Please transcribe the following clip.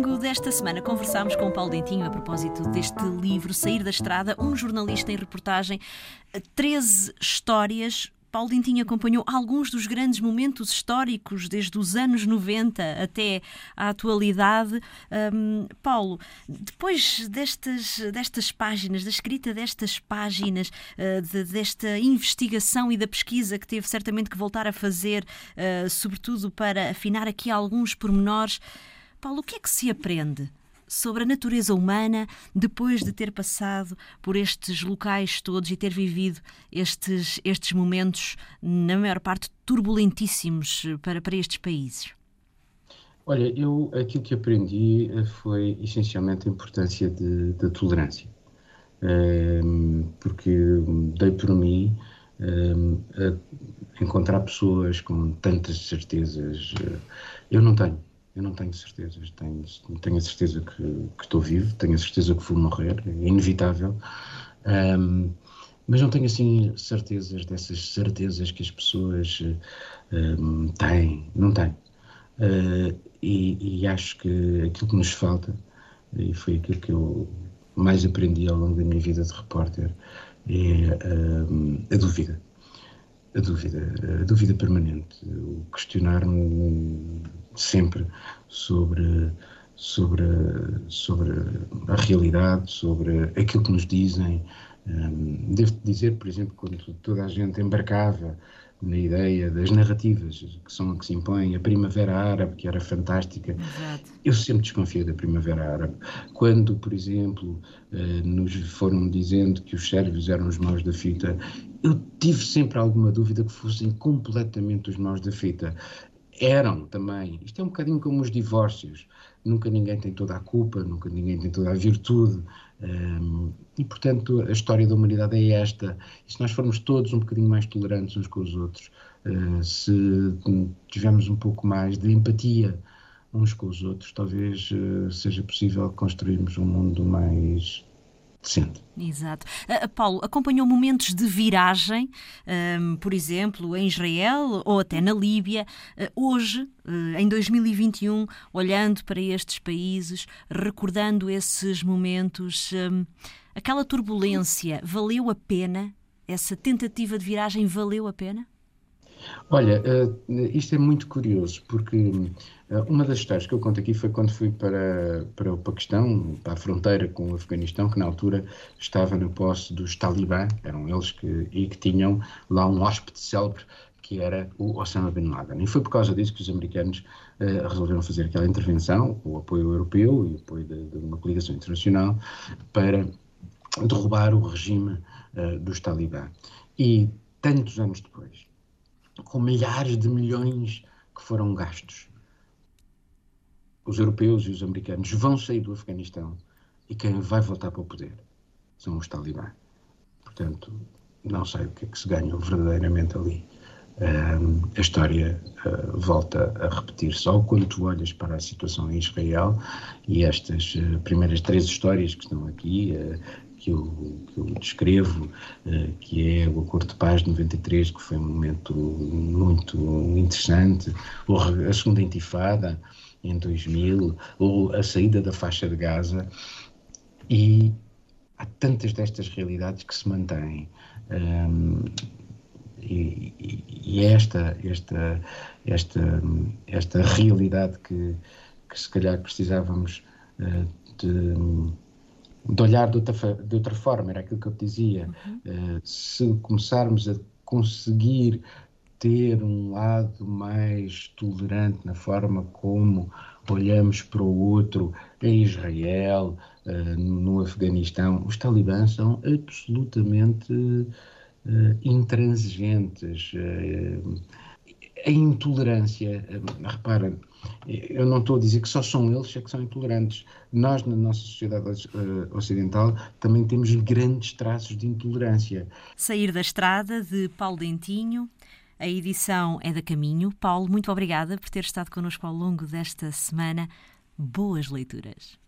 longo desta semana conversámos com o Paulo Dentinho a propósito deste livro Sair da Estrada, um jornalista em reportagem, 13 histórias Paulo Dentinho acompanhou alguns dos grandes momentos históricos, desde os anos 90 até à atualidade. Um, Paulo, depois destas, destas páginas, da escrita destas páginas, uh, de, desta investigação e da pesquisa que teve certamente que voltar a fazer, uh, sobretudo para afinar aqui alguns pormenores, Paulo, o que é que se aprende? sobre a natureza humana depois de ter passado por estes locais todos e ter vivido estes, estes momentos, na maior parte, turbulentíssimos para, para estes países? Olha, eu aquilo que aprendi eh, foi essencialmente a importância da tolerância, ehm, porque dei por mim ehm, encontrar pessoas com tantas certezas. Eh, eu não tenho. Eu não tenho certezas. Tenho, tenho a certeza que, que, estou vivo, tenho a certeza que vou morrer, é inevitável. Um, mas não tenho assim certezas dessas certezas que as pessoas um, têm. Não tenho. Uh, e, e, acho que aquilo que nos falta, e foi aquilo que eu mais aprendi ao longo da minha vida de repórter, é um, a dúvida a dúvida, a dúvida permanente, o questionar-me sempre sobre, sobre, sobre a realidade, sobre aquilo que nos dizem. Um, devo dizer, por exemplo, quando toda a gente embarcava na ideia das narrativas que são que se impõem, a Primavera Árabe, que era fantástica. Exato. Eu sempre desconfiei da Primavera Árabe. Quando, por exemplo, eh, nos foram dizendo que os sérvios eram os maus da fita, eu tive sempre alguma dúvida que fossem completamente os maus da fita. Eram também. Isto é um bocadinho como os divórcios. Nunca ninguém tem toda a culpa, nunca ninguém tem toda a virtude. Um, e, portanto, a história da humanidade é esta. E se nós formos todos um bocadinho mais tolerantes uns com os outros, uh, se tivermos um pouco mais de empatia uns com os outros, talvez uh, seja possível construirmos um mundo mais. Exato. Uh, Paulo, acompanhou momentos de viragem, um, por exemplo, em Israel ou até na Líbia. Uh, hoje, uh, em 2021, olhando para estes países, recordando esses momentos, um, aquela turbulência valeu a pena? Essa tentativa de viragem valeu a pena? Olha, uh, isto é muito curioso, porque uh, uma das histórias que eu conto aqui foi quando fui para, para o Paquistão, para a fronteira com o Afeganistão, que na altura estava no posse dos Talibã, eram eles que, e que tinham lá um hóspede célebre que era o Osama Bin Laden. E foi por causa disso que os americanos uh, resolveram fazer aquela intervenção, com o apoio europeu e o apoio de, de uma coligação internacional, para derrubar o regime dos Talibã. E tantos anos depois, com milhares de milhões que foram gastos. Os europeus e os americanos vão sair do Afeganistão e quem vai voltar para o poder são os talibã. Portanto, não sei o que é que se ganhou verdadeiramente ali. Um, a história uh, volta a repetir só quando tu olhas para a situação em Israel e estas uh, primeiras três histórias que estão aqui, uh, que eu, que eu descrevo, uh, que é o Acordo de Paz de 93, que foi um momento muito interessante, ou a Segunda Intifada em 2000, ou a saída da faixa de Gaza, e há tantas destas realidades que se mantêm. Um, e, e, esta, esta, esta, esta realidade que, que se calhar precisávamos uh, de de olhar de outra, de outra forma, era aquilo que eu te dizia. Uhum. Uh, se começarmos a conseguir ter um lado mais tolerante na forma como olhamos para o outro em Israel, uh, no Afeganistão, os talibãs são absolutamente uh, intransigentes. A intolerância, repara, eu não estou a dizer que só são eles é que são intolerantes. Nós, na nossa sociedade uh, ocidental, também temos grandes traços de intolerância. Sair da Estrada, de Paulo Dentinho. A edição é da Caminho. Paulo, muito obrigada por ter estado connosco ao longo desta semana. Boas leituras.